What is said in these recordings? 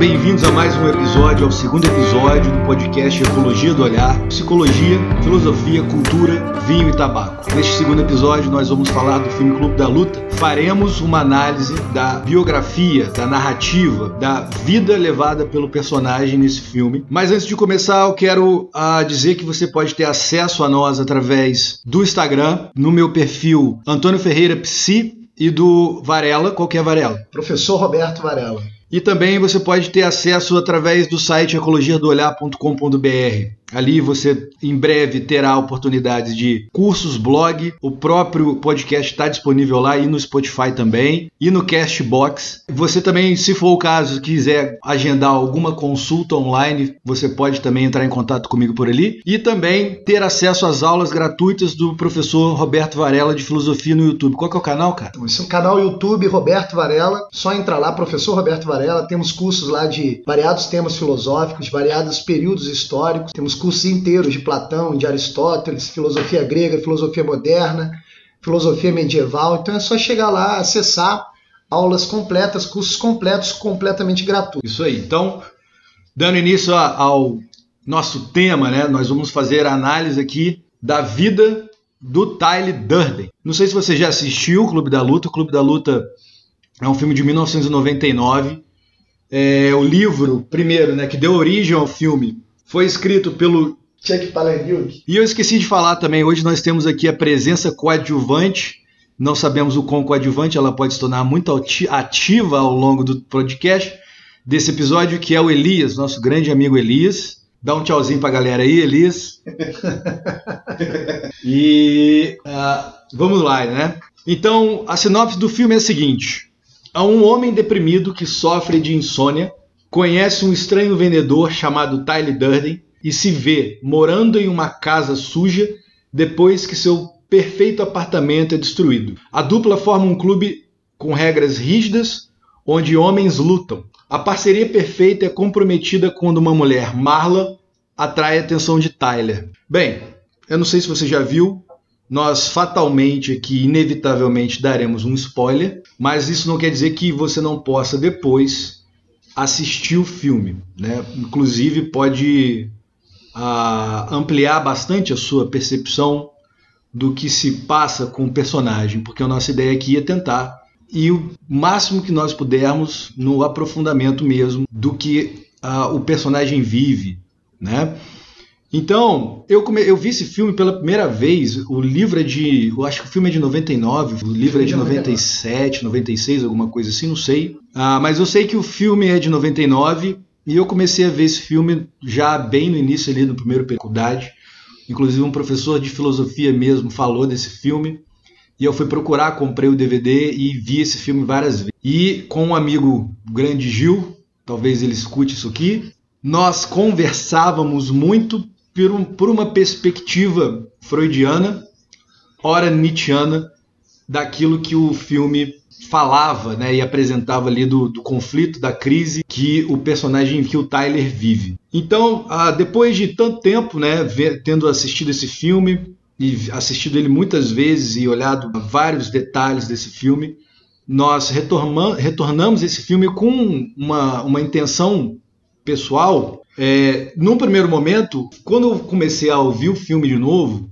Bem-vindos a mais um episódio, ao segundo episódio do podcast Ecologia do Olhar, Psicologia, Filosofia, Cultura, Vinho e Tabaco. Neste segundo episódio, nós vamos falar do filme Clube da Luta. Faremos uma análise da biografia, da narrativa, da vida levada pelo personagem nesse filme. Mas antes de começar, eu quero uh, dizer que você pode ter acesso a nós através do Instagram, no meu perfil Antônio Ferreira Psi e do Varela. Qual que é Varela? Professor Roberto Varela. E também você pode ter acesso através do site ecologiadoolhar.com.br. Ali você em breve terá oportunidades de cursos, blog, o próprio podcast está disponível lá e no Spotify também e no Castbox. Você também, se for o caso, quiser agendar alguma consulta online, você pode também entrar em contato comigo por ali e também ter acesso às aulas gratuitas do professor Roberto Varela de filosofia no YouTube. Qual que é o canal, cara? Esse é o canal YouTube Roberto Varela. Só entrar lá, professor Roberto Varela. Temos cursos lá de variados temas filosóficos, variados períodos históricos. Temos cursos inteiros de Platão, de Aristóteles, filosofia grega, filosofia moderna, filosofia medieval. Então é só chegar lá, acessar aulas completas, cursos completos, completamente gratuitos. Isso aí. Então, dando início ao nosso tema, né, nós vamos fazer a análise aqui da vida do Tyler Durden. Não sei se você já assistiu o Clube da Luta. O Clube da Luta é um filme de 1999. É, o livro, primeiro, né, que deu origem ao filme, foi escrito pelo Chuck Palahniuk. E eu esqueci de falar também, hoje nós temos aqui a presença coadjuvante. Não sabemos o quão coadjuvante ela pode se tornar muito ativa ao longo do podcast desse episódio, que é o Elias, nosso grande amigo Elias. Dá um tchauzinho pra galera aí, Elias. e uh, vamos lá, né? Então, a sinopse do filme é a seguinte: há um homem deprimido que sofre de insônia, conhece um estranho vendedor chamado Tyler Durden e se vê morando em uma casa suja depois que seu perfeito apartamento é destruído. A dupla forma um clube com regras rígidas onde homens lutam. A parceria perfeita é comprometida quando uma mulher, Marla, atrai a atenção de Tyler. Bem, eu não sei se você já viu, nós fatalmente aqui, inevitavelmente, daremos um spoiler, mas isso não quer dizer que você não possa depois assistir o filme. Né? Inclusive, pode a ampliar bastante a sua percepção do que se passa com o personagem, porque a nossa ideia aqui é tentar e o máximo que nós pudermos no aprofundamento mesmo do que uh, o personagem vive, né? Então, eu, come... eu vi esse filme pela primeira vez. O livro é de. Eu acho que o filme é de 99, o livro é de 97, 96, alguma coisa assim, não sei. Ah, mas eu sei que o filme é de 99 e eu comecei a ver esse filme já bem no início ali, no primeiro faculdade. Inclusive um professor de filosofia mesmo falou desse filme. E eu fui procurar, comprei o DVD e vi esse filme várias vezes. E com um amigo grande Gil, talvez ele escute isso aqui, nós conversávamos muito por, um, por uma perspectiva freudiana, ora nietzschiana, daquilo que o filme falava né, e apresentava ali do, do, conflito, da crise que o personagem, que o Tyler vive. Então, ah, depois de tanto tempo, né, tendo assistido esse filme e assistido ele muitas vezes e olhado vários detalhes desse filme, nós retornamos esse filme com uma, uma intenção pessoal. É, num primeiro momento, quando eu comecei a ouvir o filme de novo,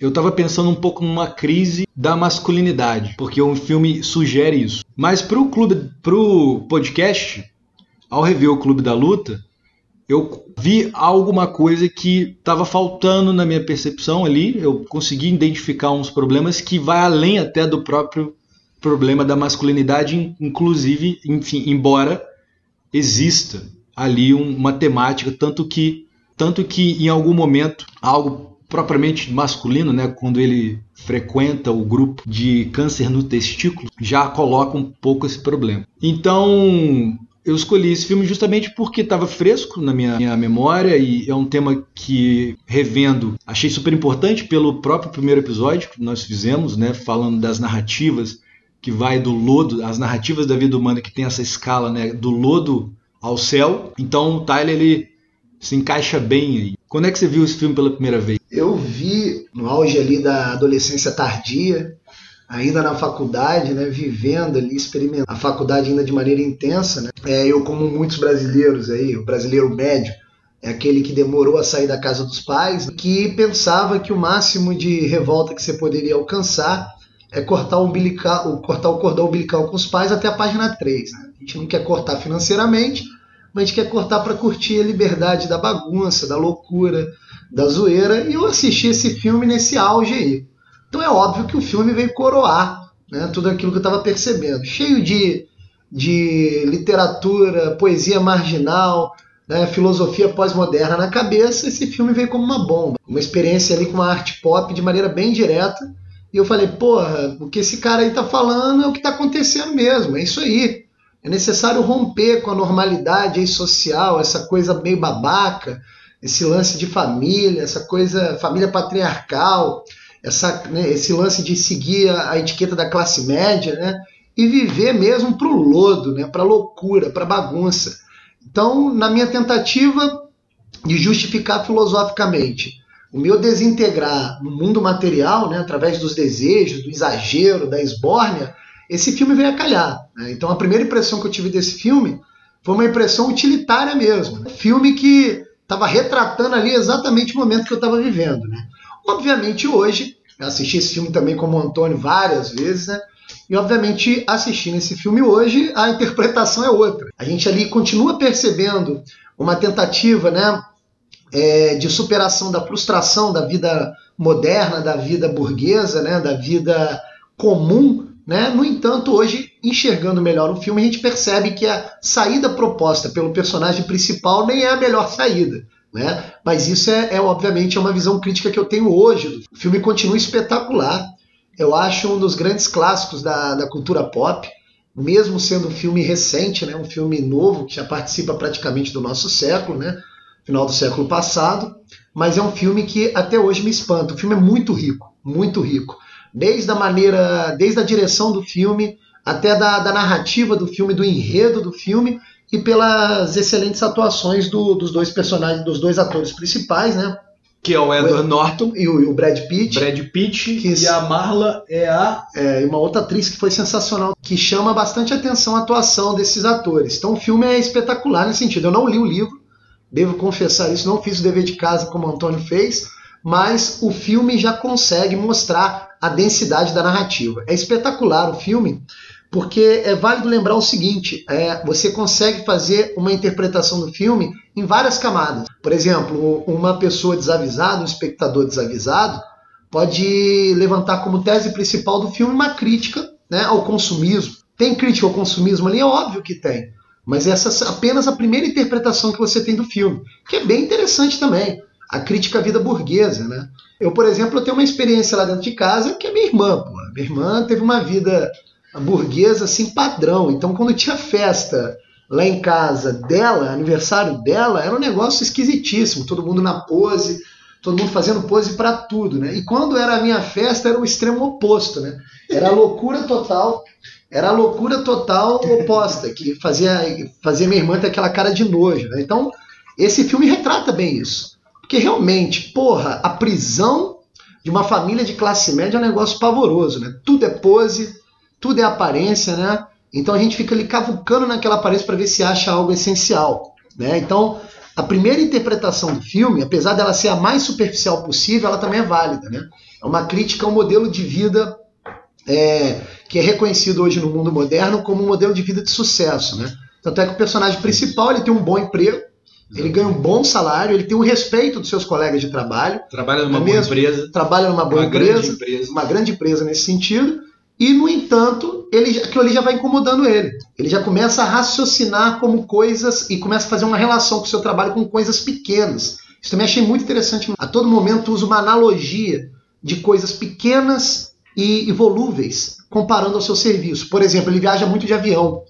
eu estava pensando um pouco numa crise da masculinidade, porque o filme sugere isso. Mas para o clube, pro podcast, ao rever o Clube da Luta, eu vi alguma coisa que estava faltando na minha percepção ali. Eu consegui identificar uns problemas que vai além até do próprio problema da masculinidade, inclusive, enfim, embora exista ali uma temática, tanto que tanto que em algum momento algo propriamente masculino, né, quando ele frequenta o grupo de câncer no testículo, já coloca um pouco esse problema. Então, eu escolhi esse filme justamente porque estava fresco na minha, minha, memória e é um tema que, revendo, achei super importante pelo próprio primeiro episódio que nós fizemos, né, falando das narrativas que vai do lodo, as narrativas da vida humana que tem essa escala, né, do lodo ao céu. Então, o Tyler ele se encaixa bem aí. Quando é que você viu esse filme pela primeira vez? Eu vi no auge ali da adolescência tardia, ainda na faculdade, né, vivendo ali, experimentando a faculdade ainda de maneira intensa, né? É, eu como muitos brasileiros aí, o brasileiro médio, é aquele que demorou a sair da casa dos pais, que pensava que o máximo de revolta que você poderia alcançar é cortar o, umbilical, cortar o cordão umbilical com os pais até a página 3. Né? A gente não quer cortar financeiramente, mas a gente quer cortar para curtir a liberdade da bagunça, da loucura, da zoeira. E eu assisti esse filme nesse auge aí. Então é óbvio que o filme veio coroar né, tudo aquilo que eu estava percebendo. Cheio de, de literatura, poesia marginal, né, filosofia pós-moderna na cabeça, esse filme veio como uma bomba. Uma experiência ali com uma arte pop de maneira bem direta. E eu falei, porra, o que esse cara aí tá falando é o que tá acontecendo mesmo, é isso aí. É necessário romper com a normalidade social, essa coisa meio babaca, esse lance de família, essa coisa, família patriarcal, essa, né, esse lance de seguir a, a, etiqueta da classe média, né? E viver mesmo para o lodo, né? Para loucura, para bagunça. Então, na minha tentativa de justificar filosoficamente o meu desintegrar no mundo material, né, através dos desejos, do exagero, da esbórnia, esse filme veio a calhar. Né? Então, a primeira impressão que eu tive desse filme foi uma impressão utilitária mesmo. Um filme que estava retratando ali exatamente o momento que eu estava vivendo. Né? Obviamente, hoje, assisti esse filme também como Antônio várias vezes, né? E obviamente, assistindo esse filme hoje, a interpretação é outra. A gente ali continua percebendo uma tentativa, né, é, de superação da frustração da vida moderna, da vida burguesa, né, da vida comum. Né? No entanto, hoje, enxergando melhor o filme, a gente percebe que a saída proposta pelo personagem principal nem é a melhor saída. Né? Mas isso é, é, obviamente é uma visão crítica que eu tenho hoje. O filme continua espetacular. Eu acho um dos grandes clássicos da, da cultura pop, mesmo sendo um filme recente, né? um filme novo que já participa praticamente do nosso século, né? final do século passado. Mas é um filme que até hoje me espanta. O filme é muito rico, muito rico. Desde a maneira, desde a direção do filme, até da, da narrativa do filme, do enredo do filme e pelas excelentes atuações do, dos dois personagens, dos dois atores principais, né? Que é o Edward o, Norton e o, e o, Brad Pitt. Brad Pitt que, e a Marla é a. É, uma outra atriz que foi sensacional, que chama bastante atenção a atuação desses atores. Então o filme é espetacular nesse sentido. Eu não li o livro, devo confessar isso, não fiz o dever de casa como o Antônio fez, mas o filme já consegue mostrar a densidade da narrativa. É espetacular o filme porque é válido lembrar o seguinte: é, você consegue fazer uma interpretação do filme em várias camadas. Por exemplo, uma pessoa desavisada, um espectador desavisado, pode levantar como tese principal do filme uma crítica né, ao consumismo. Tem crítica ao consumismo ali? É óbvio que tem. Mas essa é apenas a primeira interpretação que você tem do filme, que é bem interessante também. A crítica à vida burguesa, né? Eu, por exemplo, eu tenho uma experiência lá dentro de casa que é minha irmã. Pô. Minha irmã teve uma vida burguesa assim padrão. Então, quando tinha festa lá em casa dela, aniversário dela, era um negócio esquisitíssimo. Todo mundo na pose, todo mundo fazendo pose para tudo, né? E quando era a minha festa, era o extremo oposto, né? Era a loucura total. Era a loucura total oposta, que fazia, fazia minha irmã ter aquela cara de nojo. Né? Então, esse filme retrata bem isso. Porque realmente, porra, a prisão de uma família de classe média é um negócio pavoroso, né? Tudo é pose, tudo é aparência, né? Então a gente fica ali cavucando naquela aparência para ver se acha algo essencial, né? Então a primeira interpretação do filme, apesar dela ser a mais superficial possível, ela também é válida, né? É uma crítica ao modelo de vida é, que é reconhecido hoje no mundo moderno como um modelo de vida de sucesso, né? Tanto é que o personagem principal ele tem um bom emprego, ele ganha um bom salário, ele tem o respeito dos seus colegas de trabalho. Trabalha numa é boa empresa. Trabalha numa boa uma empresa, grande empresa. Uma grande empresa nesse sentido. E, no entanto, ele, aquilo ali já vai incomodando ele. Ele já começa a raciocinar como coisas e começa a fazer uma relação com o seu trabalho com coisas pequenas. Isso também achei muito interessante. A todo momento usa uma analogia de coisas pequenas e, e volúveis, comparando ao seu serviço. Por exemplo, ele viaja muito de avião.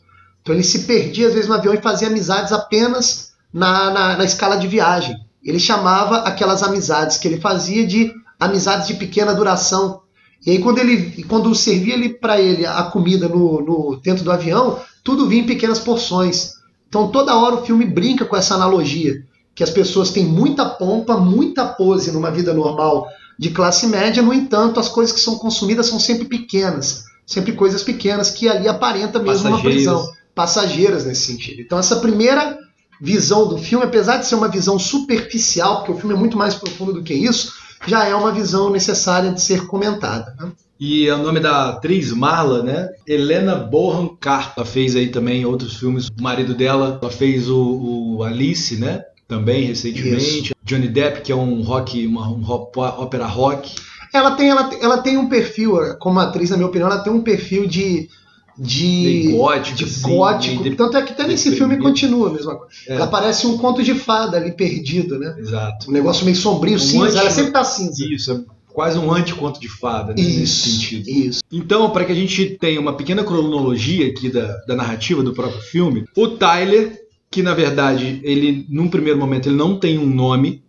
Então ele se perdia às vezes no avião e fazia amizades apenas na, na, na escala de viagem. Ele chamava aquelas amizades que ele fazia de amizades de pequena duração, e aí quando ele quando servia ele para ele a comida no, no dentro do avião, tudo vinha em pequenas porções. Então toda hora o filme brinca com essa analogia, que as pessoas têm muita pompa, muita pose numa vida normal de classe média, no entanto, as coisas que são consumidas são sempre pequenas, sempre coisas pequenas que ali aparenta mesmo uma prisão, passageiras nesse sentido. Então essa primeira visão do filme, apesar de ser uma visão superficial, porque o filme é muito mais profundo do que isso, já é uma visão necessária de ser comentada. Né? E é o nome da atriz Marla, né? Helena Bonham Carter. Ela fez aí também outros filmes. O marido dela, ela fez o, o Alice, né? Também recentemente. Isso. Johnny Depp, que é um rock, uma um ópera rock. Ela tem, ela, ela tem um perfil, como atriz, na minha opinião, ela tem um perfil de de gótico, de assim, gótico. Tanto é que até nesse filme continua a mesma coisa. É. Ela parece um conto de fada ali perdido, né? Exato. Um negócio meio sombrio, um cinza. Anti... Ela sempre tá cinza. Isso, é quase um anti-conto de fada, né, isso, nesse sentido. Isso. Então, para que a gente tenha uma pequena cronologia aqui da, da narrativa do próprio filme, o Tyler, que na verdade, ele, num primeiro momento, ele não tem um nome,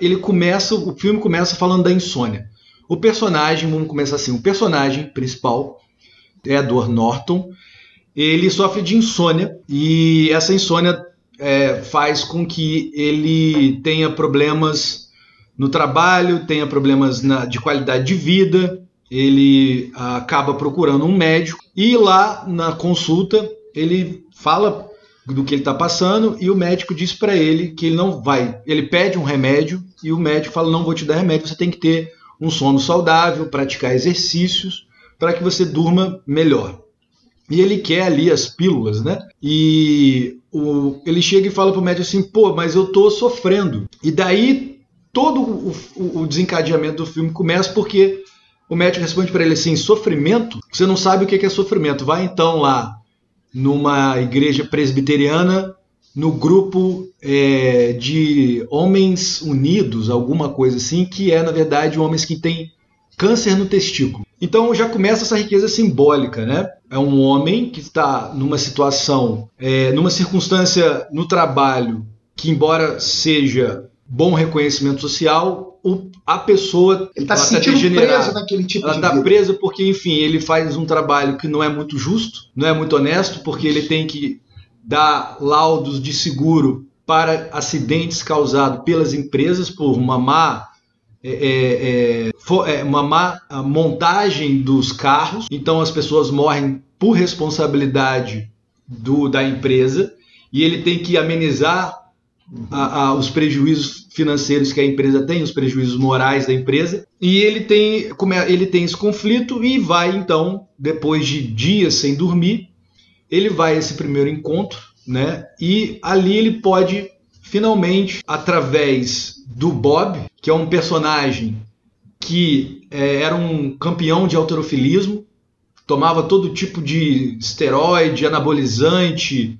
ele começa, o filme começa falando da insônia. O personagem, vamos começar assim, o personagem principal, Edward Norton, ele sofre de insônia e essa insônia é, faz com que ele tenha problemas no trabalho, tenha problemas na, de qualidade de vida, ele acaba procurando um médico e lá na consulta ele fala do que ele está passando e o médico diz para ele que ele não vai. Ele pede um remédio e o médico fala: não vou te dar remédio, você tem que ter um sono saudável, praticar exercícios para que você durma melhor. E ele quer ali as pílulas, né? E o, ele chega e fala pro médico assim: pô, mas eu tô sofrendo. E daí todo o, o, desencadeamento do filme começa porque o médico responde para ele assim: sofrimento? Você não sabe o que é sofrimento. Vai então lá numa igreja presbiteriana, no grupo é, de Homens Unidos, alguma coisa assim, que é na verdade homens que têm câncer no testículo. Então já começa essa riqueza simbólica, né? É um homem que está numa situação, é, numa circunstância no trabalho que, embora seja bom reconhecimento social, o, a pessoa está se tá sentindo preso naquele tipo ela de está presa porque, enfim, ele faz um trabalho que não é muito justo, não é muito honesto, porque ele tem que dar laudos de seguro para acidentes causados pelas empresas por uma má é, é, é, é uma má montagem dos carros, então as pessoas morrem por responsabilidade do, da empresa. E ele tem que amenizar a, a, os prejuízos financeiros que a empresa tem, os prejuízos morais da empresa, e ele tem, ele tem esse conflito e vai então, depois de dias sem dormir, ele vai a esse primeiro encontro, né? E ali ele pode finalmente, através do Bob, que é um personagem que é, era um campeão de alterofilismo, tomava todo tipo de esteroide, anabolizante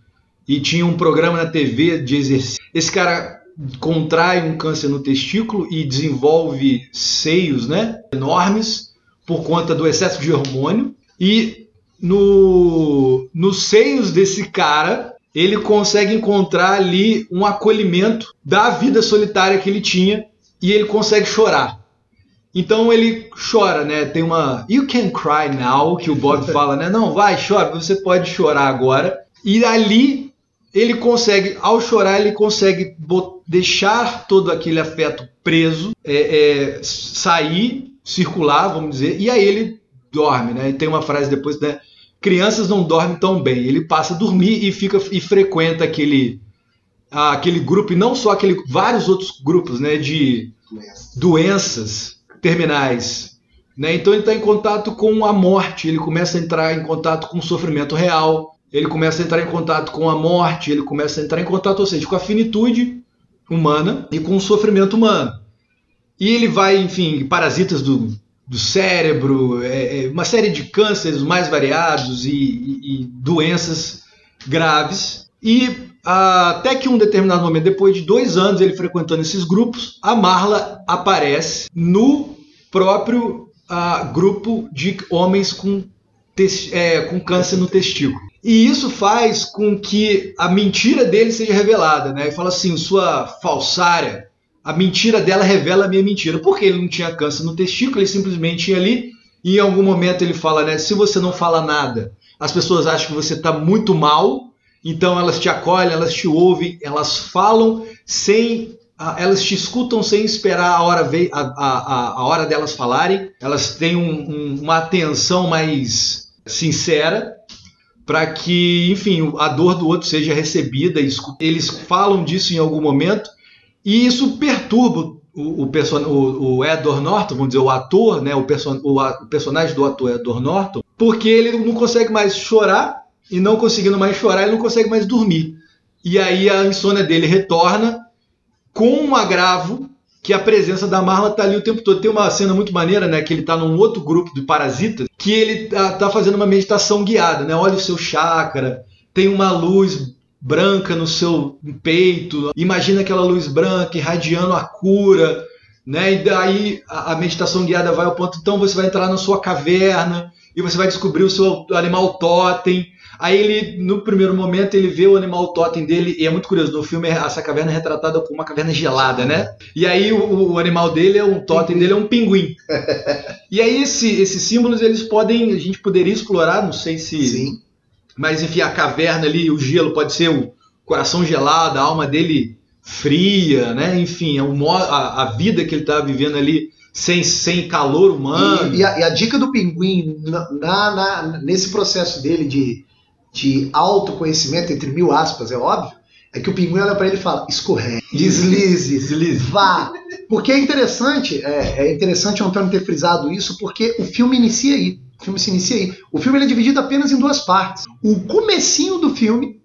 e tinha um programa na TV de exercício. Esse cara contrai um câncer no testículo e desenvolve seios né, enormes por conta do excesso de hormônio. E no, nos seios desse cara, ele consegue encontrar ali um acolhimento da vida solitária que ele tinha e ele consegue chorar. Então ele chora, né? Tem uma You can cry now, que o Bob fala, né? Não, vai, chora, você pode chorar agora. E ali ele consegue, ao chorar, ele consegue deixar todo aquele afeto preso, é, é, sair, circular, vamos dizer, e aí ele dorme, né? E tem uma frase depois, né? Crianças não dormem tão bem. Ele passa a dormir e fica e frequenta aquele aquele grupo e não só aquele vários outros grupos, né? De doenças terminais. Né? Então ele está em contato com a morte, ele começa a entrar em contato com o sofrimento real, ele começa a entrar em contato com a morte, ele começa a entrar em contato, ou seja, com a finitude humana e com o sofrimento humano. E ele vai, enfim, parasitas do, do cérebro, é, é, uma série de cânceres mais variados e, e, e doenças graves. E até que um determinado momento, depois de dois anos ele frequentando esses grupos, a Marla aparece no próprio uh, grupo de homens com, é, com câncer no testículo. E isso faz com que a mentira dele seja revelada, né? Ele fala assim, sua falsária, a mentira dela revela a minha mentira. Porque ele não tinha câncer no testículo, ele simplesmente ia ali e em algum momento ele fala, né? Se você não fala nada, as pessoas acham que você está muito mal então elas te acolhem, elas te ouvem, elas falam sem ah, elas te escutam sem esperar a hora, a, a, a, hora delas falarem, elas têm um- um- uma atenção mais sincera para que, enfim, a dor do outro seja recebida. Eles falam disso em algum momento e isso perturba o, o, o, o Edward Norton, vamos dizer, o ator, né, o, person- o o personagem do ator Edward Norton, porque ele não consegue mais chorar e não conseguindo mais chorar, ele não consegue mais dormir. E aí a insônia dele retorna com um agravo que a presença da Marla tá ali o tempo todo. Tem uma cena muito maneira, né, que ele tá num outro grupo de parasitas, que ele tá, tá fazendo uma meditação guiada, né? Olha o seu chakra, tem uma luz branca no seu peito, imagina aquela luz branca irradiando a cura, né? E daí a, meditação guiada vai ao ponto, então você vai entrar na sua caverna e você vai descobrir o seu animal totem. Aí ele, no primeiro momento, ele vê o animal totem dele, e é muito curioso, no filme essa caverna é retratada como uma caverna gelada, né? E aí o, o animal dele, é um totem dele é um pinguim. E aí esse- esses símbolos, eles podem, a gente poderia explorar, não sei se... Sim. Mas enfim, a caverna ali, o gelo pode ser o coração gelado, a alma dele fria, né? Enfim, é mo- a, a vida que ele está vivendo ali sem, sem calor humano. E, e a, e a dica do pinguim na, na- nesse processo dele de, de autoconhecimento, entre mil aspas, é óbvio, é que o pinguim olha pra ele e fala: escorregue, deslize, Deslize. vá. Porque é interessante, é, é interessante o Antônio ter frisado isso, porque o filme inicia aí. O filme se inicia aí. O filme é dividido apenas em duas partes. O comecinho do filme,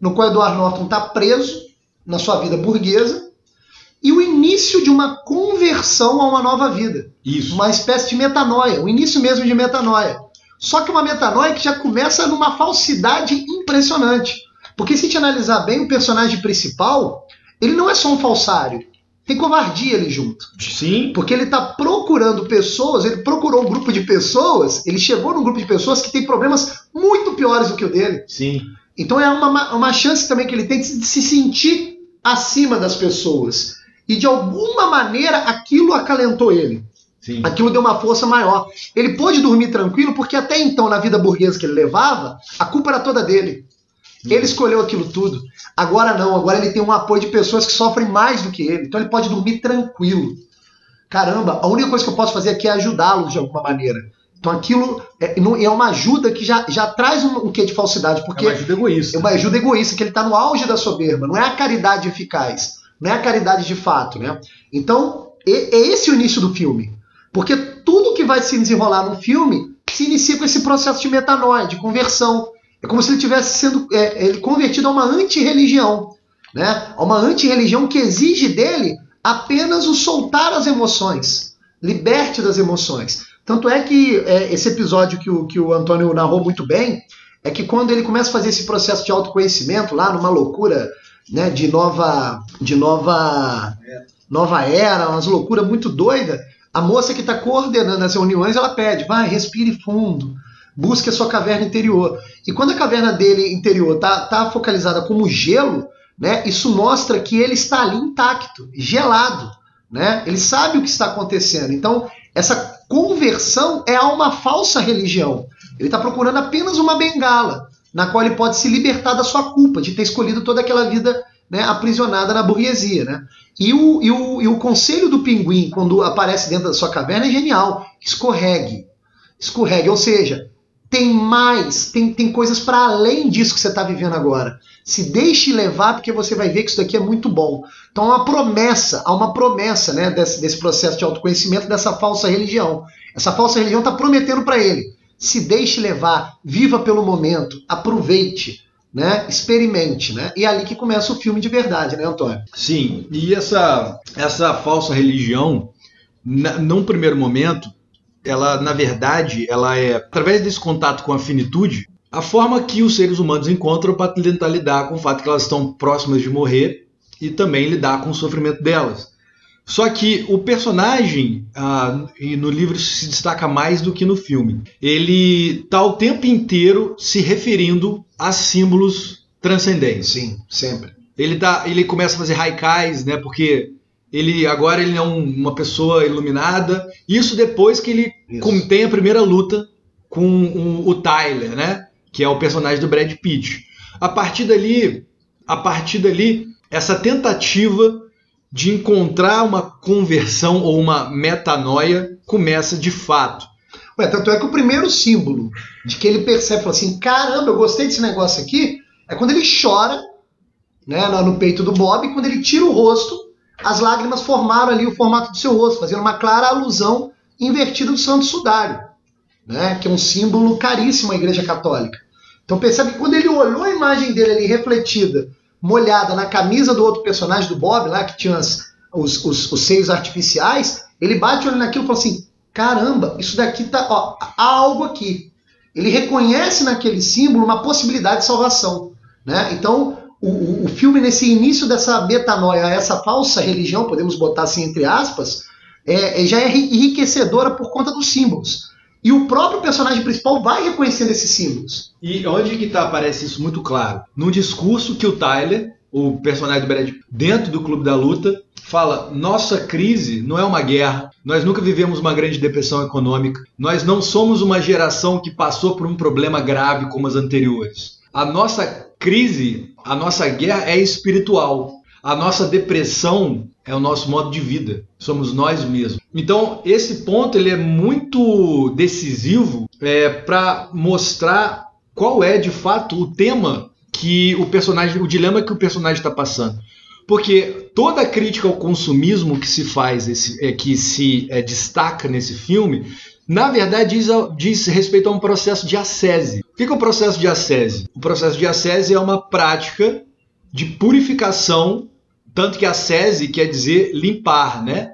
no qual Edward Norton está preso na sua vida burguesa, e o início de uma conversão a uma nova vida Isso. uma espécie de metanoia, o início mesmo de metanoia. Só que uma metanoia que já começa numa falsidade impressionante. Porque se te analisar bem, o personagem principal, ele não é só um falsário. Tem covardia ali junto. Sim. Porque ele está procurando pessoas, ele procurou um grupo de pessoas, ele chegou num grupo de pessoas que tem problemas muito piores do que o dele. Sim. Então é uma, uma chance também que ele tem de se de se sentir acima das pessoas. E de alguma maneira aquilo acalentou ele. Sim. Aquilo deu uma força maior. Ele pôde dormir tranquilo porque até então, na vida burguesa que ele levava, a culpa era toda dele. Ele escolheu aquilo tudo. Agora não, agora ele tem um apoio de pessoas que sofrem mais do que ele. Então ele pode dormir tranquilo. Caramba, a única coisa que eu posso fazer aqui é ajudá-lo de alguma maneira. Então aquilo é, é uma ajuda que já, já traz um, um quê de falsidade, porque é uma ajuda egoísta. é uma ajuda egoísta, que ele está no auge da soberba, não é a caridade eficaz, não é a caridade de fato, né? Então, e- é esse o início do filme. Porque tudo que vai se desenrolar no filme se inicia com esse processo de metanoia, de conversão. É como se ele tivesse sendo é, ele convertido a uma antirreligião, né? A uma antirreligião que exige dele apenas o soltar as emoções, liberte das emoções. Tanto é que é, esse episódio que o, que o Antônio narrou muito bem é que quando ele começa a fazer esse processo de autoconhecimento lá numa loucura né, de nova de nova nova era, umas loucuras muito doidas, a moça que está coordenando as reuniões ela pede, vai, respire fundo, busque a sua caverna interior. E quando a caverna dele interior tá, tá focalizada como gelo, né, isso mostra que ele está ali intacto, gelado, né? Ele sabe o que está acontecendo. Então essa conversão é a uma falsa religião. Ele está procurando apenas uma bengala na qual ele pode se libertar da sua culpa de ter escolhido toda aquela vida né, aprisionada na burguesia. Né? E, o, e, o, e o conselho do pinguim, quando aparece dentro da sua caverna, é genial. Escorregue. Escorregue. Ou seja, tem mais, tem, tem coisas para além disso que você está vivendo agora. Se deixe levar, porque você vai ver que isso daqui é muito bom. Então há uma promessa, há uma promessa né, desse, desse processo de autoconhecimento dessa falsa religião. Essa falsa religião está prometendo para ele. Se deixe levar, viva pelo momento, aproveite, né, experimente. Né? E é ali que começa o filme de verdade, né, Antônio? Sim, e essa, essa falsa religião, na, num primeiro momento, ela, na verdade, ela é, através desse contato com a finitude, a forma que os seres humanos encontram para tentar lidar com o fato que elas estão próximas de morrer e também lidar com o sofrimento delas. Só que o personagem, ah, e no livro isso se destaca mais do que no filme, ele está o tempo inteiro se referindo a símbolos transcendentes. Sim, sempre. Ele, tá, ele começa a fazer haikais, né? Porque ele agora ele é um- uma pessoa iluminada. Isso depois que ele Isso. tem a primeira luta com o, o Tyler, né? Que é o personagem do Brad Pitt. A partir dali, a partir dali, essa tentativa de encontrar uma conversão ou uma metanoia começa de fato. Ué, tanto é que o primeiro símbolo de que ele percebe, fala assim, caramba, eu gostei desse negócio aqui, é quando ele chora né, no peito do Bob, quando ele tira o rosto, as lágrimas formaram ali o formato do seu rosto, fazendo uma clara alusão invertida do santo sudário, né, que é um símbolo caríssimo à Igreja Católica. Então percebe que quando ele olhou a imagem dele ali refletida, molhada na camisa do outro personagem do Bob, lá que tinha as, os, os, os, seios artificiais, ele bate o olho naquilo e fala assim: caramba, isso daqui tá. Ó, há algo aqui. Ele reconhece naquele símbolo uma possibilidade de salvação. Né? Então, o, filme, nesse início dessa metanoia, essa falsa religião, podemos botar assim entre aspas, é, é já é enriquecedora por conta dos símbolos. E o próprio personagem principal vai reconhecendo esses símbolos. E onde que tá, aparece isso muito claro? No discurso que o Tyler, o personagem do Brad, dentro do Clube da Luta, fala: nossa crise não é uma guerra, nós nunca vivemos uma grande depressão econômica, nós não somos uma geração que passou por um problema grave como as anteriores. A nossa crise, a nossa guerra é espiritual. A nossa depressão é o nosso modo de vida, somos nós mesmos. Então, esse ponto ele é muito decisivo é, para mostrar qual é de fato o tema que o personagem, o dilema que o personagem está passando. Porque toda crítica ao consumismo que se faz, esse, é, que se é, destaca nesse filme, na verdade diz, diz, respeito a um processo de ascese. O que é o processo de ascese? O processo de ascese é uma prática de purificação tanto que a sese quer dizer limpar, né?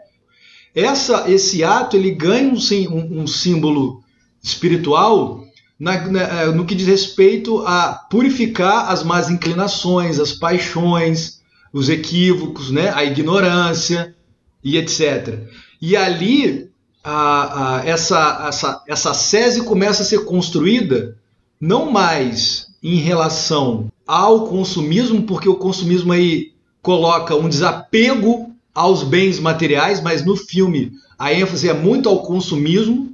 Essa, esse ato ele ganha um, um, um símbolo espiritual na, na, é, no que diz respeito a purificar as más inclinações, as paixões, os equívocos, né? a ignorância e etc. E ali a, a, essa, essa, essa sese começa a ser construída não mais em relação ao consumismo, porque o consumismo aí coloca um desapego aos bens materiais, mas no filme a ênfase é muito ao consumismo.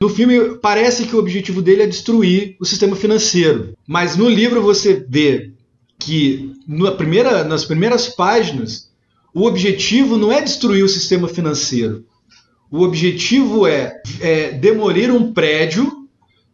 No filme parece que o objetivo dele é destruir o sistema financeiro, mas no livro você vê que na primeira, nas primeiras páginas o objetivo não é destruir o sistema financeiro. O objetivo é, é demolir um prédio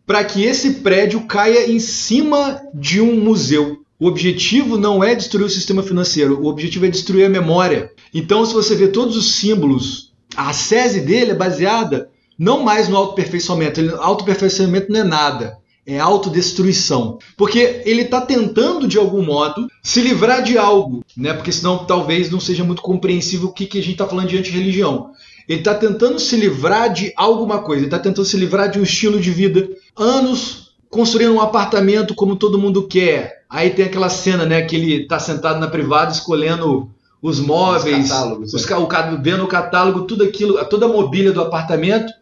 para que esse prédio caia em cima de um museu. O objetivo não é destruir o sistema financeiro, o objetivo é destruir a memória. Então, se você vê todos os símbolos, a sese dele é baseada não mais no autoperfeiçoamento. Ele, autoperfeiçoamento não é nada, é autodestruição. Porque ele está tentando, de algum modo, se livrar de algo, né? porque senão talvez não seja muito compreensível o que, que a gente está falando de anti-religião. Ele está tentando se livrar de alguma coisa, ele está tentando se livrar de um estilo de vida. Anos construindo um apartamento como todo mundo quer, Aí tem aquela cena, né, que ele tá sentado na privada escolhendo os móveis, os catálogos, os, é. o, vendo o catálogo, tudo aquilo, toda a mobília do apartamento.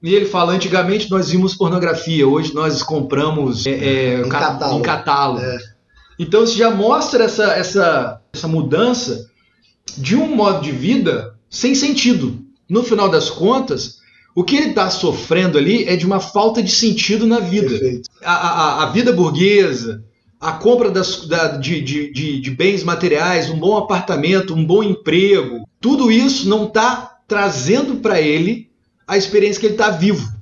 E ele fala: antigamente nós vimos pornografia, hoje nós compramos é, é, em catálogo. Em catálogo. É. Então isso já mostra essa, essa, essa mudança de um modo de vida sem sentido. No final das contas, o que ele está sofrendo ali é de uma falta de sentido na vida. A, a, a, vida burguesa, a compra das, da, de, de, de, de, bens materiais, um bom apartamento, um bom emprego, tudo isso não está trazendo para ele a experiência que ele está vivo.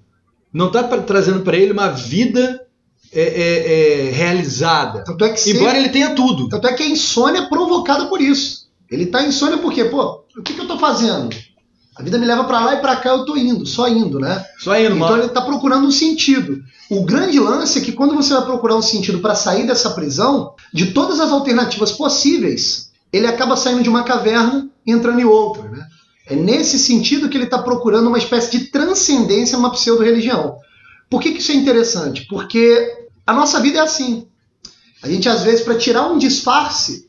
Não está trazendo para ele uma vida é, é, é, realizada. É Embora ele tenha tudo. Tanto é que a insônia é provocada por isso. Ele está insônia porque, pô, o que, que eu estou fazendo? A vida me leva para lá e para cá eu tô indo, só indo, né? Só indo, Então mano. ele tá procurando um sentido. O grande lance é que quando você vai procurar um sentido para sair dessa prisão, de todas as alternativas possíveis, ele acaba saindo de uma caverna e entrando em outra, né? É nesse sentido que ele está procurando uma espécie de transcendência numa pseudo-religião. Por que, que isso é interessante? Porque a nossa vida é assim. A gente, às vezes, para tirar um disfarce,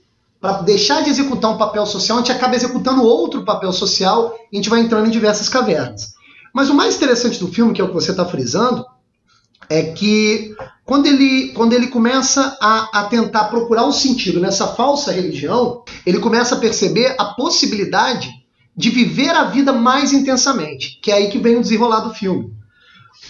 para deixar de executar um papel social, a gente acaba executando outro papel social e a gente vai entrando em diversas cavernas. Mas o mais interessante do filme, que é o que você está frisando, é que quando ele, quando ele começa a, a tentar procurar um sentido nessa falsa religião, ele começa a perceber a possibilidade de viver a vida mais intensamente, que é aí que vem o desenrolar do filme.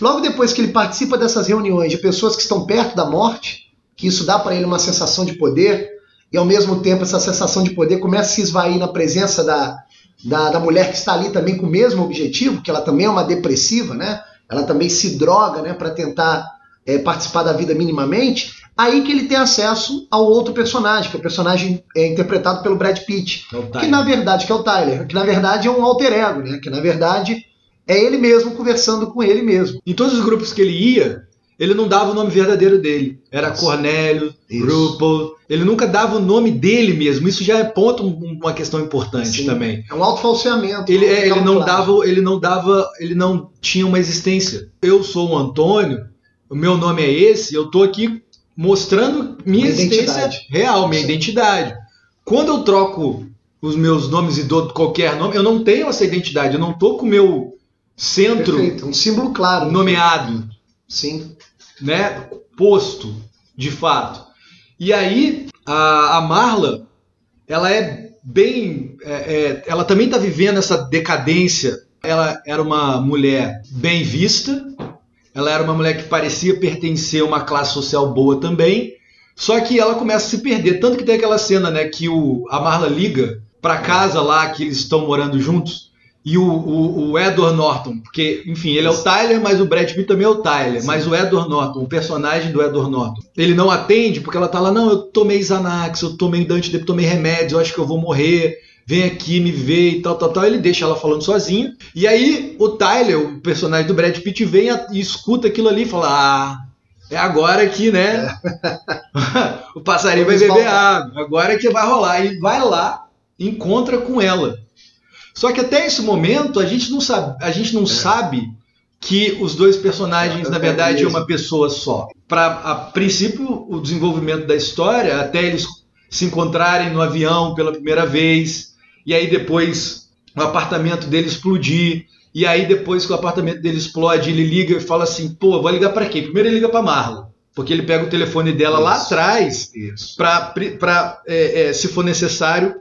Logo depois que ele participa dessas reuniões de pessoas que estão perto da morte, que isso dá para ele uma sensação de poder, e ao mesmo tempo essa sensação de poder começa a se esvair na presença da, da, da mulher que está ali também com o mesmo objetivo, que ela também é uma depressiva, né? Ela também se droga, né, para tentar é, participar da vida minimamente. Aí que ele tem acesso ao outro personagem, que é o personagem é, interpretado pelo Brad Pitt, É que na verdade que é o Tyler, que na verdade é um alter ego, né? Que na verdade é ele mesmo conversando com ele mesmo. Em todos os grupos que ele ia, ele não dava o nome verdadeiro dele. Era Isso. Cornélio. Grupo. Ele nunca dava o nome dele mesmo. Isso já é ponto, um- uma questão importante Sim. também. É um autofalseamento. Ele, é, ele não dava, ele não dava, ele não tinha uma existência. Eu sou o Antônio, o meu nome é esse, eu tô aqui mostrando minha Uma existência identidade. real, minha Sim. identidade. Quando eu troco os meus nomes e dou qualquer nome, eu não tenho essa identidade, eu não tô com o meu centro Perfeito, um símbolo claro. nomeado, Sim. Né, posto, de fato. E aí a, a Marla, ela é bem, é, é, ela também está vivendo essa decadência. Ela era uma mulher bem vista, ela era uma mulher que parecia pertencer a uma classe social boa também. Só que ela começa a se perder, tanto que tem aquela cena, né, que o, a Marla liga para casa lá que eles estão morando juntos e o, o, o Edward Norton, porque, enfim, ele é o Tyler, mas o Brad Pitt também é o Tyler, Sim. mas o Edward Norton, o personagem do Edward Norton, ele não atende porque ela tá lá, não, eu tomei Xanax, eu tomei Dante, tomei remédios, eu acho que eu vou morrer, vem aqui me ver e tal, tal, tal. Ele deixa ela falando sozinha. E aí o Tyler, o personagem do Brad Pitt, vem e escuta aquilo ali e fala, ah, é agora que, né, o passarinho vai beber água, agora que vai rolar. E vai lá, encontra com ela. Só que até esse momento a gente não sabe, a gente não sabe que os dois personagens É, na é verdade é uma pessoa só. Para a princípio o desenvolvimento da história, até eles se encontrarem no avião pela primeira vez e aí depois o apartamento dele explodir e aí depois que o apartamento dele explode ele liga e fala assim, pô, vou ligar para quem? Primeiro ele liga para Marla, porque ele pega o telefone dela lá Isso. atrás Isso. para, é, se for necessário,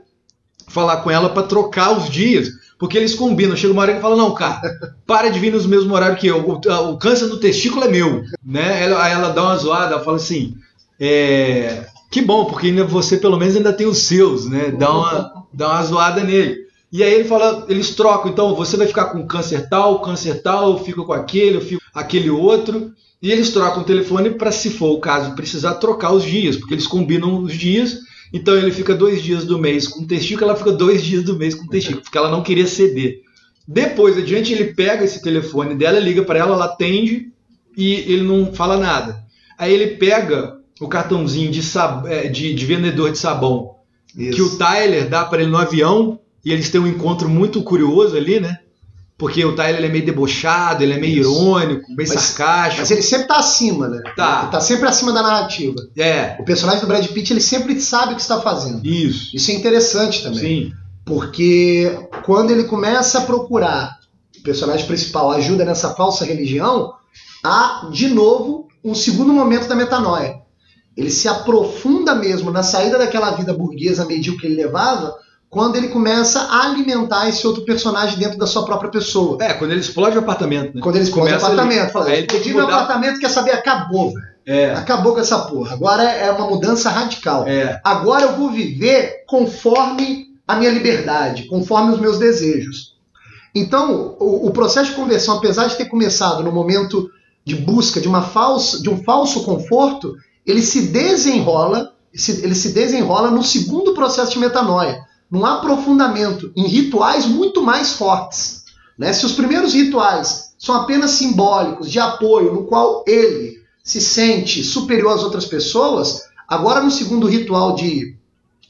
falar com ela para trocar os dias. Porque eles combinam. Chega uma hora que fala: Não, cara, para de vir nos mesmos horários que eu. O, o câncer no testículo é meu. Né? Ela, ela dá uma zoada, ela fala assim: é, Que bom, porque ainda você pelo menos ainda tem os seus, né? Dá uma, dá uma zoada nele. E aí ele fala, eles trocam, então você vai ficar com câncer tal, câncer tal, eu fico com aquele, eu fico com aquele outro. E eles trocam o telefone para, se for o caso, precisar trocar os dias, porque eles combinam os dias. Então ele fica dois dias do mês com testículo, ela fica dois dias do mês com testículo, porque ela não queria ceder. Depois, adiante, ele pega esse telefone dela, liga para ela, ela atende e ele não fala nada. Aí ele pega o cartãozinho de, sab... eh, de, de vendedor de sabão que o Tyler dá para ele no avião e eles têm um encontro muito curioso ali, né? Porque o Tyler ele é meio debochado, ele é meio Isso. irônico, bem Mas- sarcástico. Mas ele sempre tá acima, né? Tá. Ele tá sempre acima da narrativa. É, O personagem do Brad Pitt, ele sempre sabe o que está fazendo. isso. Isso é interessante também. Sim. Porque quando ele começa a procurar o personagem principal ajuda nessa falsa religião, há de novo um segundo momento da metanoia. Ele se aprofunda mesmo na saída daquela vida burguesa medíocre que ele levava, quando ele começa a alimentar esse outro personagem dentro da sua própria pessoa. É, quando ele explode o apartamento, né? Quando ele explode o Começa ali. apartamento, fala, ele que explodi meu apartamento, quer saber, acabou, velho. É, Acabou com essa porra. Agora é uma mudança radical. é. Agora eu vou viver conforme a minha liberdade, conforme os meus desejos. Então, o, o processo de conversão, apesar de ter começado no momento de busca de, uma falsa, de um falso conforto, ele se desenrola, se- ele se desenrola no segundo processo de metanoia, num aprofundamento em rituais muito mais fortes. né? Se os primeiros rituais são apenas simbólicos, de apoio, no qual ele se sente superior às outras pessoas, agora no segundo ritual de,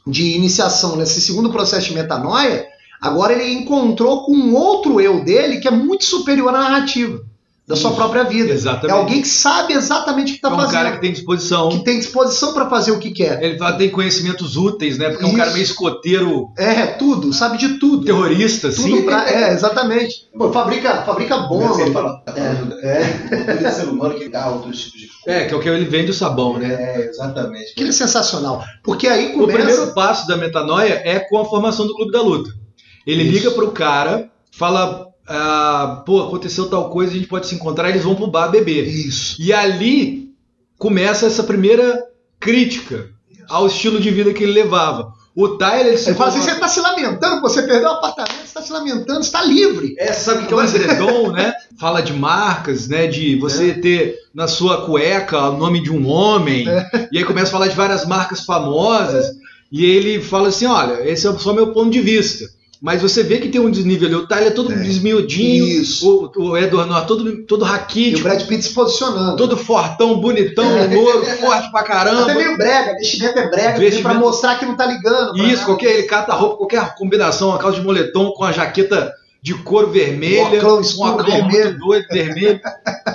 de iniciação, nesse segundo processo de metanoia, agora ele encontrou com um outro eu dele que é muito superior à narrativa da sua Isso. própria vida. Exatamente. É alguém que sabe exatamente o que está É um fazendo, cara que tem disposição. que tem disposição para fazer o que quer. Ele tem conhecimentos úteis, né? Porque é um Isso. cara meio escoteiro É, tudo, sabe de tudo. terrorista, Tudo assim. pra- é, exatamente. Pô, fabrica, fabrica bomba. Você fala, falando É, do ser humano que dá outros tipos de É, que é o que ele vende o sabão, né? É, exatamente. aquilo é sensacional. Porque aí O começa. primeiro passo da metanoia é com a formação do Clube da Luta. Ele Isso. liga pro cara, fala, ah, pô, aconteceu tal coisa, a gente pode se encontrar, eles vão pro bar beber. Isso. E ali começa essa primeira crítica ao estilo de vida que ele levava. O Tyler ele se Ele fala assim: você tá se lamentando, você perdeu o apartamento, você tá se lamentando, você tá livre. É, sabe o que é um edredom, né? Fala de marcas, né? De você ter na sua cueca o nome de um homem. E aí começa a falar de várias marcas famosas. E ele fala assim: olha, esse é só meu ponto de vista. Mas você vê que tem um desnível ali. O Tyler é todo Tem. desmiudinho. Isso. O, o Edward Norton todo, todo E o raquítico, Brad Pitt se posicionando. todo fortão, bonitão, louro, forte pra caramba. Até meio brega, vestimento é brega, Vestimento- pra mostrar que não tá ligando. Isso, nada. qualquer, ele cata a roupa, qualquer combinação, uma calça de moletom com a jaqueta de couro vermelha, Um óculos um escuro óculos vermelho. muito doido, vermelho.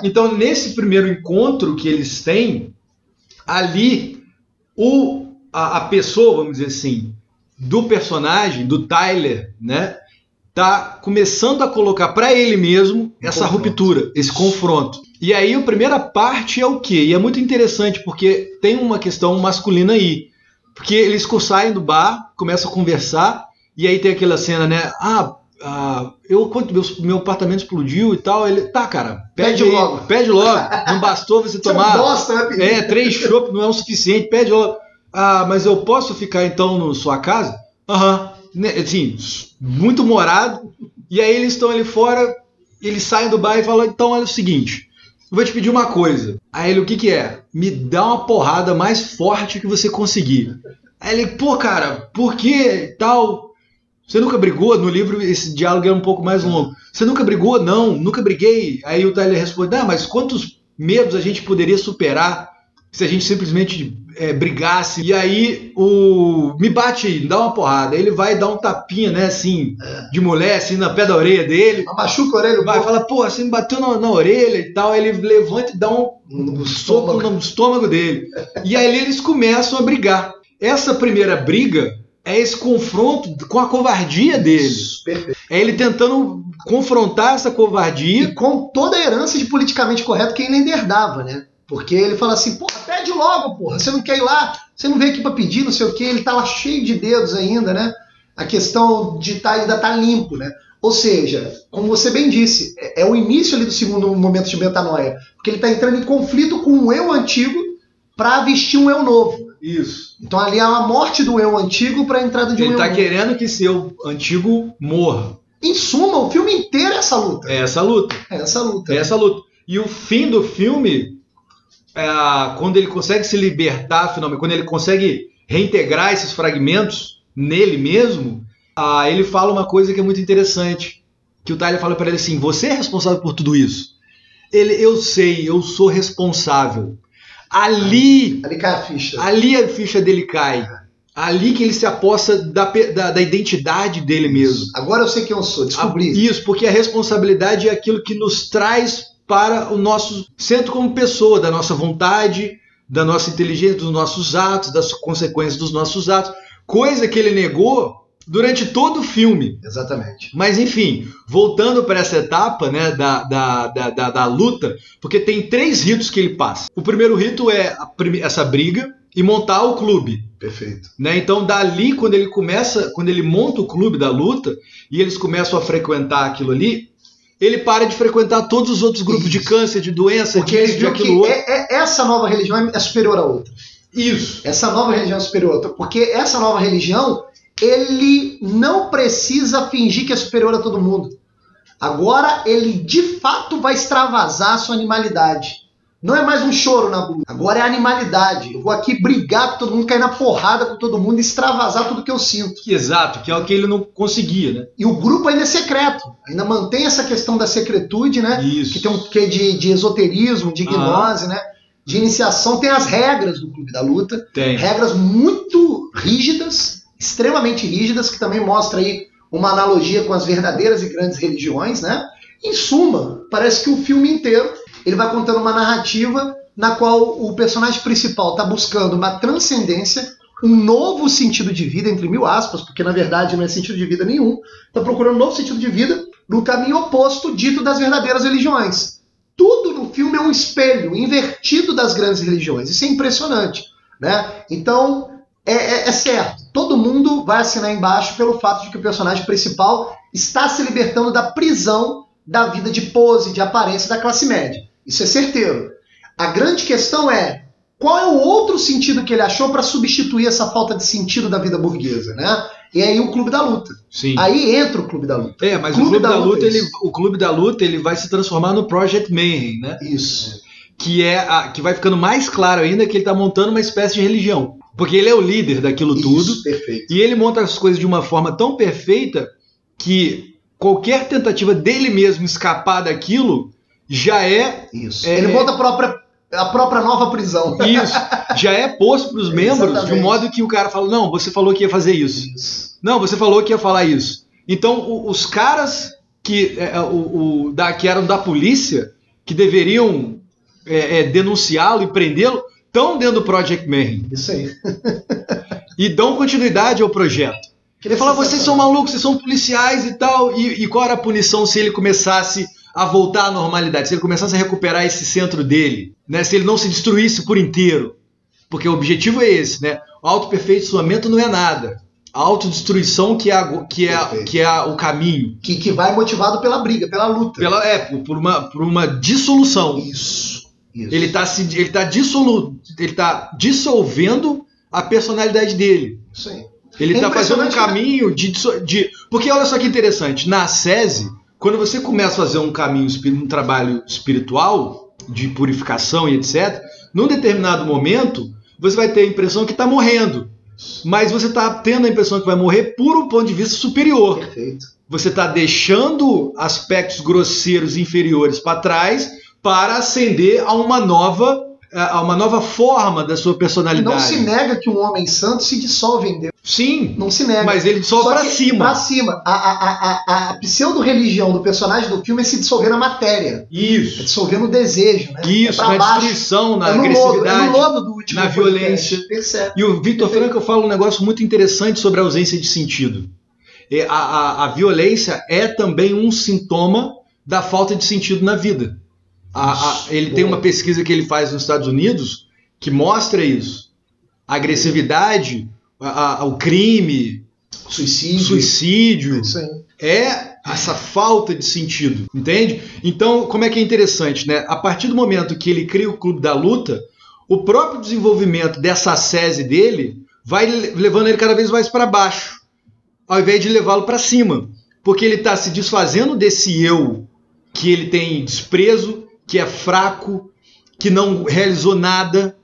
Então, nesse primeiro encontro que eles têm, ali, o, a, a pessoa, vamos dizer assim, do personagem, do Tyler, né, tá começando a colocar para ele mesmo essa confronto. ruptura, esse confronto. E aí a primeira parte é o quê? E é muito interessante porque tem uma questão masculina aí. Porque eles saem do bar, começam a conversar, e aí tem aquela cena, né? Ah, ah, eu quando meu, meu apartamento explodiu e tal, ele. Tá, cara, pede, Pede aí, logo." Pede logo. Não bastou você Você é um tomar. bosta, né? É, três chopp não é o suficiente, pede logo. Ah, mas eu posso ficar então na sua casa? Aham. Né, Assim, muito morado. E aí eles estão ali fora, eles saem do bar e falam: então olha o seguinte, eu vou te pedir uma coisa. Aí ele, o que que é? Me dá uma porrada mais forte que você conseguir. Aí ele, pô, cara, por que tal? Você nunca brigou? No livro esse diálogo é um pouco mais longo. Você nunca brigou? Não, nunca briguei. Aí o Tyler responde: Ah, mas quantos medos a gente poderia superar se a gente simplesmente é, brigasse? E aí o. Me bate aí, dá uma porrada. Ele vai dar um tapinha, né, assim, de mulher, assim, na pé da orelha dele. Machuca a orelha, Vai, vai, fala, pô, você me bateu na, na orelha e tal. Ele levanta e dá um no soco estômago. no estômago dele. E aí eles começam a brigar. Essa primeira briga é esse confronto com a covardia dele. Isso, perfeito. É ele tentando confrontar essa covardia. E com toda a herança de politicamente correto que ele ainda herdava, né? Porque ele fala assim, porra, pede logo, porra. Você não quer ir lá, você não veio aqui pra pedir, não sei o quê. Ele tá lá cheio de dedos ainda, né? A questão de tá, ainda tá limpo, né? Ou seja, como você bem disse, é, é o início ali do segundo momento de metanoia. Porque ele tá entrando em conflito com um eu antigo para vestir um eu novo. Isso. Então ali há a morte do eu antigo para a entrada de um Ele eu tá novo. querendo que seu antigo morra. Em suma, o filme inteiro é essa luta. É essa luta. É essa luta. É essa luta. E o fim do filme, é, quando ele consegue se libertar finalmente, quando ele consegue reintegrar esses fragmentos nele mesmo, ah, ele fala uma coisa que é muito interessante. Que o Tyler fala para ele assim: Você é responsável por tudo isso? Ele, eu sei, eu sou responsável. Ali, Ali cai a ficha. ali a ficha dele cai. Ali que ele se aposta da, da, da identidade dele mesmo. Agora eu sei quem eu sou, descobri. Isso, porque a responsabilidade é aquilo que nos traz para o nosso centro como pessoa, da nossa vontade, da nossa inteligência, dos nossos atos, das consequências dos nossos atos. Coisa que ele negou durante todo o filme. Exatamente. Mas enfim, voltando para essa etapa né, da, da, da, da, luta, porque tem três ritos que ele passa. O primeiro rito é essa briga e montar o clube. Perfeito. Né? Então, dali, quando ele começa, quando ele monta o clube da luta e eles começam a frequentar aquilo ali, ele para de frequentar todos os outros grupos de Isso. câncer, de doença, Porque ele disso, de viu aquilo que outro. é- é- essa nova religião é- superior à outra. Isso. Essa nova religião é superior a outra. Porque essa nova religião, ele não precisa fingir que é superior a todo mundo. Agora ele de fato vai extravasar a sua animalidade. Não é mais um choro na bunda. Agora é animalidade. Eu vou aqui brigar com todo mundo, cair na porrada com todo mundo e extravasar tudo que eu sinto. Exato, que é o que ele não conseguia, né? E o grupo ainda é secreto. Ainda mantém essa questão da secretude, né? Isso. que tem um quê de, de esoterismo, de gnose, né? De iniciação, tem as regras do Clube da Luta, Tem. regras muito rígidas, extremamente rígidas, que também mostra aí uma analogia com as verdadeiras e grandes religiões, né? Em suma, parece que o filme inteiro ele vai contando uma narrativa na qual o personagem principal está buscando uma transcendência, um novo sentido de vida, entre mil aspas, porque na verdade não é sentido de vida nenhum, está procurando um novo sentido de vida no caminho oposto dito das verdadeiras religiões. Tudo no filme é um espelho invertido das grandes religiões. Isso é impressionante, né? Então é, é- é certo. Todo mundo vai assinar embaixo pelo fato de que o personagem principal está se libertando da prisão da vida de pose, de aparência da classe média. Isso é certeiro. A grande questão é qual é o outro sentido que ele achou para substituir essa falta de sentido da vida burguesa, né? E aí o Clube da Luta. Sim. Aí entra o Clube da Luta. É, mas Clube o Clube da da, Luta Luta, é ele, o Clube da Luta ele vai se transformar no Project Mayhem, né? Isso. Que é a, que vai ficando mais claro ainda que ele tá montando uma espécie de religião. Porque ele é o líder daquilo tudo. Isso, perfeito. E ele monta as coisas de uma forma tão perfeita que qualquer tentativa dele mesmo escapar daquilo já é Isso. É- Ele monta a própria, a própria nova prisão. isso, já é posto para os membros de Exatamente. um modo que o cara fala: "Não, você falou que ia fazer isso. Isso. Não, você falou que ia falar isso". Então, o- os caras que é, é, o, o- da, que eram da polícia, que deveriam é, é, denunciá-lo e prendê-lo, estão dentro do Project Mayhem Isso aí. e dão continuidade ao projeto. Ele fala, vocês são malucos, vocês são policiais e tal. E, e qual era a punição se ele começasse a voltar à normalidade? Se ele começasse a recuperar esse centro dele? Né? Se ele não se destruísse por inteiro? Porque o objetivo é esse, né? O autoaperfeiçoamento não é nada. A autodestruição que é, a- que é, Perfeito. que é o caminho. Que, que vai motivado pela briga, pela luta. Pela, é, por, uma, por uma dissolução. Isso. Isso. Ele está se, ele tá dissolu, ele tá dissolvendo a personalidade dele. Aí. Ele É está fazendo um impressionante, caminho de, de. Porque olha só que interessante, na SESI, quando você começa a fazer um caminho, um trabalho espiritual, de purificação e etc., num determinado momento, você vai ter a impressão que está morrendo. Mas você está tendo a impressão que vai morrer por um ponto de vista superior. Perfeito. Você está deixando aspectos grosseiros inferiores para trás para ascender a uma nova, a uma nova forma da sua personalidade. não se nega que um homem santo se dissolve em Deus. Sim, Não se nega. mas ele Só para cima. Pra cima. A, a, a, a, pseudo-religião do personagem do filme é se dissolver na matéria. É Isso. dissolver no desejo, né? Isso, é na destruição, na é no lodo, agressividade. é lodo do último na violência. Percebe? E o Victor Frankl fala um negócio muito interessante sobre a ausência de sentido. A, a, a violência é também um sintoma da falta de sentido na vida. A- a- ele tem uma pesquisa que ele faz nos Estados Unidos que mostra isso. A agressividade, a- o crime, Suicídio. suicídio, é essa falta de sentido, entende? Então, como é que é interessante, né? A partir do momento que ele cria o Clube da Luta, o próprio desenvolvimento dessa sese dele vai le- levando ele cada vez mais para baixo, ao invés de levá-lo para cima, porque ele está se desfazendo desse eu que ele tem desprezo, que é fraco, que não realizou nada,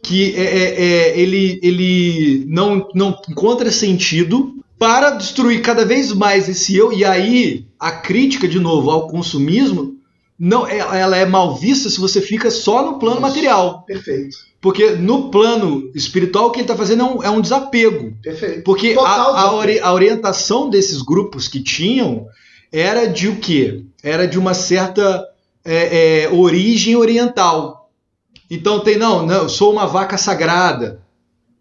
que é, é- é- ele, ele não, não encontra sentido para destruir cada vez mais esse eu. E aí a crítica, de novo, ao consumismo, não, é- ela é mal vista se você fica só no plano Isso. material. Perfeito. Porque no plano espiritual o que ele está fazendo é um, é um desapego. Perfeito. Porque a, a, ori- a orientação desses grupos que tinham era de o quê? Era de uma certa é, é, origem oriental. Então tem, não, não, sou uma vaca sagrada,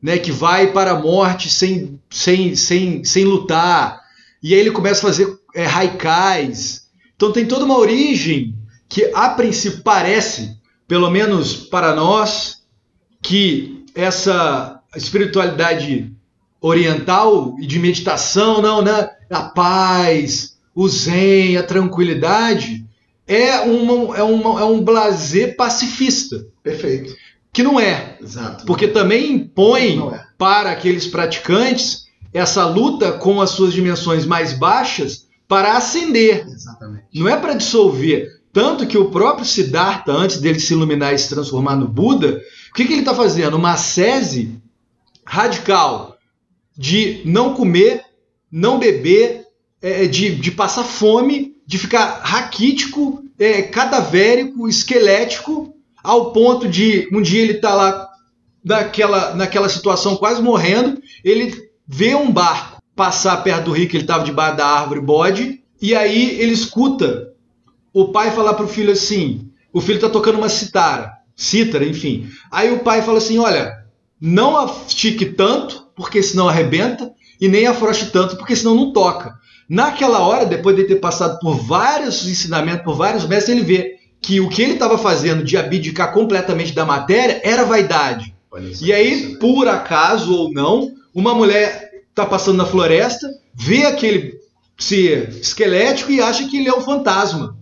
né, que vai para a morte sem, sem, sem, sem lutar. E aí ele começa a fazer é, haikais. Então tem toda uma origem que a princípio parece, pelo menos para nós, que essa espiritualidade oriental e de meditação, não, né? A paz, o zen, a tranquilidade é, uma, é, uma, é um blazer pacifista, Perfeito. que não é, Exato. porque também impõe é. para aqueles praticantes essa luta com as suas dimensões mais baixas para ascender, Exatamente. não é para dissolver. Tanto que o próprio Siddhartha, antes dele se iluminar e se transformar no Buda, o que, que ele está fazendo? Uma ascese radical de não comer, não beber, é, de, de passar fome, de ficar raquítico, é, cadavérico, esquelético, ao ponto de um dia ele está lá naquela, naquela situação quase morrendo, ele vê um barco passar perto do rio que ele estava debaixo da árvore bode, e aí ele escuta o pai falar pro filho assim: o filho tá tocando uma citara, cítara, enfim. Aí o pai fala assim: olha, não estique tanto, porque senão arrebenta, e nem afrouxe tanto, porque senão não toca. Naquela hora, depois de ter passado por vários ensinamentos, por vários mestres, ele vê que o que ele estava fazendo de abdicar completamente da matéria era vaidade. E aí, por acaso ou não, uma mulher tá passando na floresta, vê aquele ser esquelético e acha que ele é um fantasma.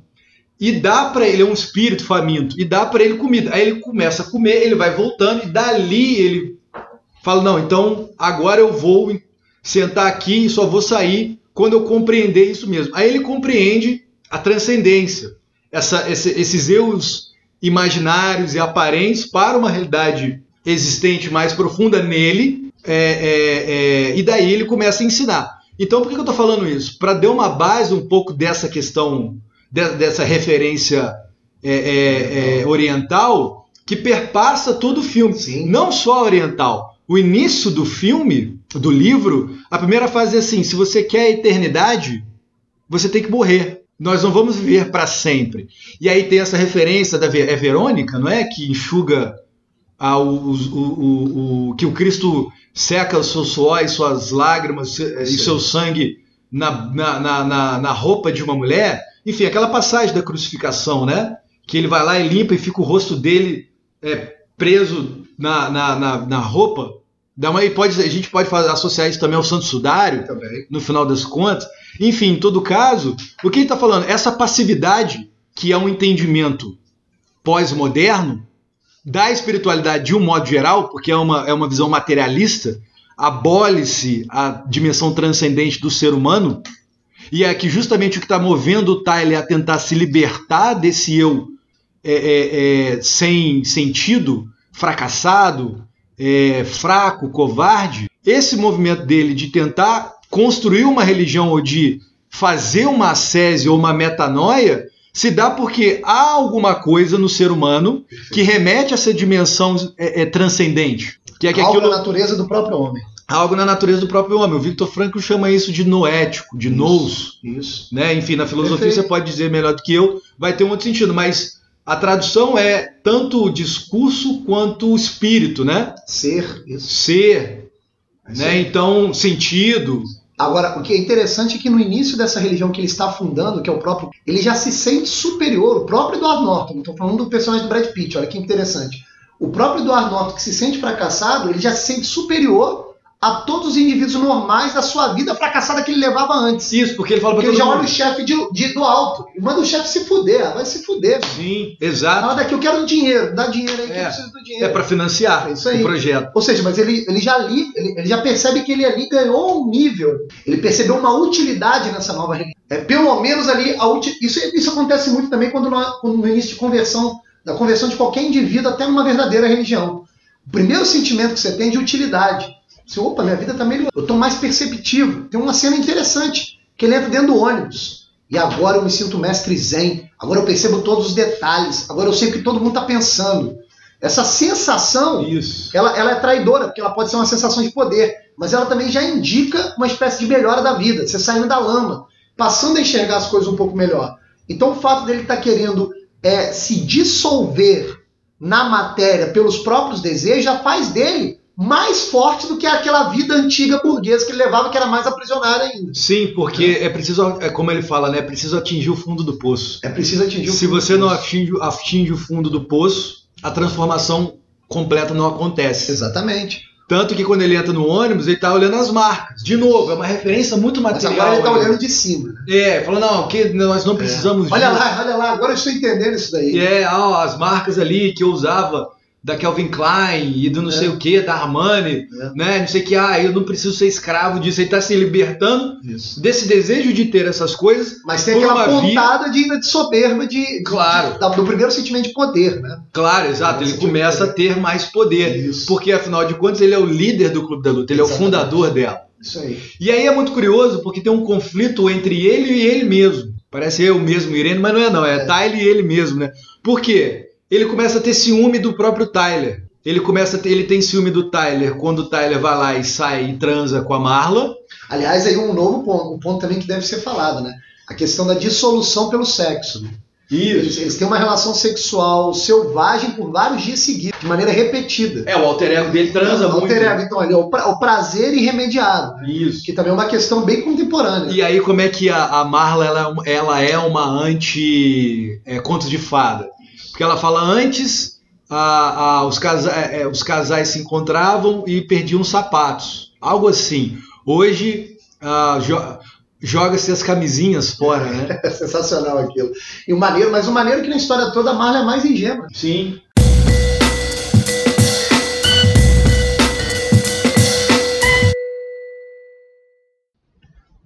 e dá pra ele, é um espírito faminto, e dá pra ele comida. Aí ele começa a comer, ele vai voltando, e dali ele fala: Não, então agora eu vou sentar aqui e só vou sair quando eu compreender isso mesmo. Aí ele compreende a transcendência, essa, esse- esses eus imaginários e aparentes para uma realidade existente mais profunda nele, é, é, é, e daí ele começa a ensinar. Então, por que eu estou falando isso? Para dar uma base um pouco dessa questão, de- dessa referência é, é, é, oriental, que perpassa todo o filme. Sim. Não só oriental. O início do filme, do livro, a primeira fase é assim: se você quer a eternidade, você tem que morrer. Nós não vamos viver para sempre. E aí tem essa referência da é Verônica, não é? Que enxuga a- os- o, o- o- que o Cristo seca o seu suor e suas lágrimas e Sim. seu sangue na, na, na, na- na roupa de uma mulher. Enfim, aquela passagem da crucificação, né? Que ele vai lá e limpa e fica o rosto dele é, preso na, na, na, na roupa. Dá uma, e pode, a gente pode fazer- associar isso também ao Santo Sudário Também. no final das contas. Enfim, em todo caso, o que ele está falando? Essa passividade, que é um entendimento pós-moderno, da espiritualidade de um modo geral, porque é uma, é uma visão materialista, abole-se a dimensão transcendente do ser humano, e é que justamente o que está movendo o Tyler a tentar se libertar desse eu é, é, é, sem sentido, fracassado, é, fraco, covarde, esse movimento dele de tentar construir uma religião ou de fazer uma ascese ou uma metanoia se dá porque há alguma coisa no ser humano que remete a essa dimensão é, é, transcendente. Que é que Algo aquilo, da natureza do próprio homem. algo na natureza do próprio homem. O Victor Frankl chama isso de noético, de nous. Isso. Né? Enfim, na filosofia Perfeito. você pode dizer melhor do que eu, vai ter um outro sentido, mas a tradução é tanto o discurso quanto o espírito, né? Ser, isso. Ser, Isso né? Então, sentido. Agora, o que é interessante é que no início dessa religião que ele está fundando, que é o próprio. Ele já se sente superior, o próprio Edward Norton. Estou falando do personagem do Brad Pitt, olha que interessante. O próprio Edward Norton, que se sente fracassado, ele já se sente superior a todos os indivíduos normais da sua vida fracassada que ele levava antes. Isso, porque ele fala pra Porque ele todo já olha o chefe de- de- do alto e manda o chefe se fuder, ah, vai se fuder. Sim, exato. hora daqui eu quero dinheiro, dá dinheiro aí que É. eu preciso do dinheiro. É para financiar É o projeto. Ou seja, mas ele, ele já ali, ele, ele já percebe que ele ali ganhou um nível. Ele percebeu uma utilidade nessa nova religião. É, pelo menos ali, a isso, isso acontece muito também quando, nós- quando no início de conversão, da conversão de qualquer indivíduo até uma verdadeira religião. O primeiro sentimento que você tem é de utilidade. Você, opa, minha vida está melhorando. Eu estou mais perceptivo. Tem uma cena interessante, que ele entra dentro do ônibus. E agora eu me sinto mestre zen. Agora eu percebo todos os detalhes. Agora eu sei o que todo mundo está pensando. Essa sensação Isso. ela, ela é traidora, porque ela pode ser uma sensação de poder, mas ela também já indica uma espécie de melhora da vida, você saindo da lama, passando a enxergar as coisas um pouco melhor. Então o fato dele estar querendo é, se dissolver na matéria pelos próprios desejos já faz dele mais forte do que aquela vida antiga burguesa que ele levava, que era mais aprisionada ainda. Sim, porque é preciso, é como ele fala, né? É preciso atingir o fundo do poço. É preciso atingir o Se fundo você do não poço. atinge, atinge o fundo do poço, a transformação completa não acontece. Exatamente. Tanto que quando ele entra no ônibus, ele tá olhando as marcas. De novo, é uma referência muito Mas material. agora ele está ali. olhando de cima. É, falou, não, que nós não precisamos Olha disso. lá, olha lá, agora eu estou entendendo isso daí. É, ó, as marcas ali que eu usava da Calvin Klein e do não É. sei o que, da Armani, É. né? Não sei o que, ah, eu não preciso ser escravo disso. Ele tá se libertando Isso. desse desejo de ter essas coisas. Mas tem aquela pontada de, de soberba de, Claro. de- da- do primeiro sentimento de poder, né? Claro, exato, ele tipo de começa a ter mais poder. Isso. Porque afinal de contas ele é o líder do Clube da Luta, ele é o Exatamente. fundador dela. Isso aí. E aí é muito curioso porque tem um conflito entre ele e ele mesmo. Parece eu mesmo, Irene, mas não é não, é, É. Tyler e ele mesmo, né? Por quê? Ele começa a ter ciúme do próprio Tyler. Ele começa a ter, ele tem ciúme do Tyler quando o Tyler vai lá e sai e transa com a Marla. Aliás, aí um novo ponto, um ponto também que deve ser falado, né? A questão da dissolução pelo sexo. né? Eles, eles têm uma relação sexual selvagem por vários dias seguidos, de maneira repetida. É, o alter ego dele transa Não, muito. alter ego. Então, ali, é o, pra- o prazer irremediado, né? Isso. que também é uma questão bem contemporânea. E aí como é que a, a Marla ela, é ela é uma anti é, de fada? Porque ela fala antes a- a- os, casa, é, é, os casais se encontravam e perdiam sapatos, algo assim. Hoje a jo- Joga-se as camisinhas fora, né? É sensacional aquilo. E o maneiro, mas o maneiro é que na história toda a Marla é mais ingênua. Sim.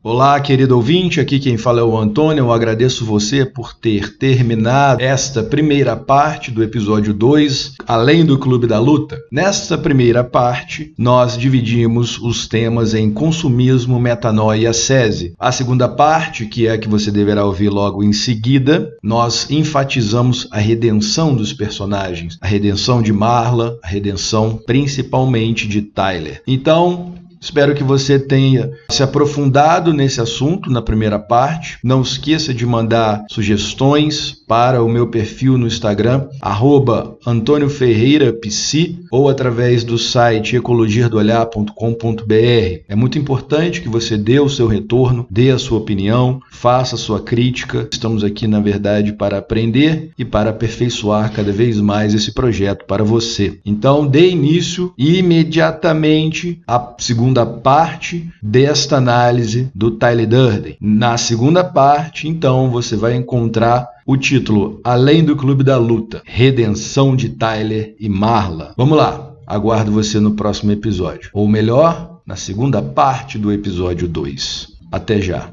Olá, querido ouvinte, aqui quem fala é o Antônio. Eu agradeço você por ter terminado esta primeira parte do episódio 2, Além do Clube da Luta. Nesta primeira parte, nós dividimos os temas em consumismo, metanoia e ascese. A segunda parte, que é a que você deverá ouvir logo em seguida, nós enfatizamos a redenção dos personagens, a redenção de Marla, a redenção principalmente de Tyler. Então, Espero que você tenha se aprofundado nesse assunto na primeira parte. Não esqueça de mandar sugestões para o meu perfil no Instagram, arroba Antônio Ferreira Psi, ou através do site ecologiadoolhar.com.br. É muito importante que você dê o seu retorno, dê a sua opinião, faça a sua crítica. Estamos aqui, na verdade, para aprender e para aperfeiçoar cada vez mais esse projeto para você. Então, dê início imediatamente à segunda parte desta análise do Tyler Durden. Na segunda parte, então, você vai encontrar o título Além do Clube da Luta: Redenção de Tyler e Marla. Vamos lá, aguardo você no próximo episódio. Ou melhor, na segunda parte do episódio 2. Até já.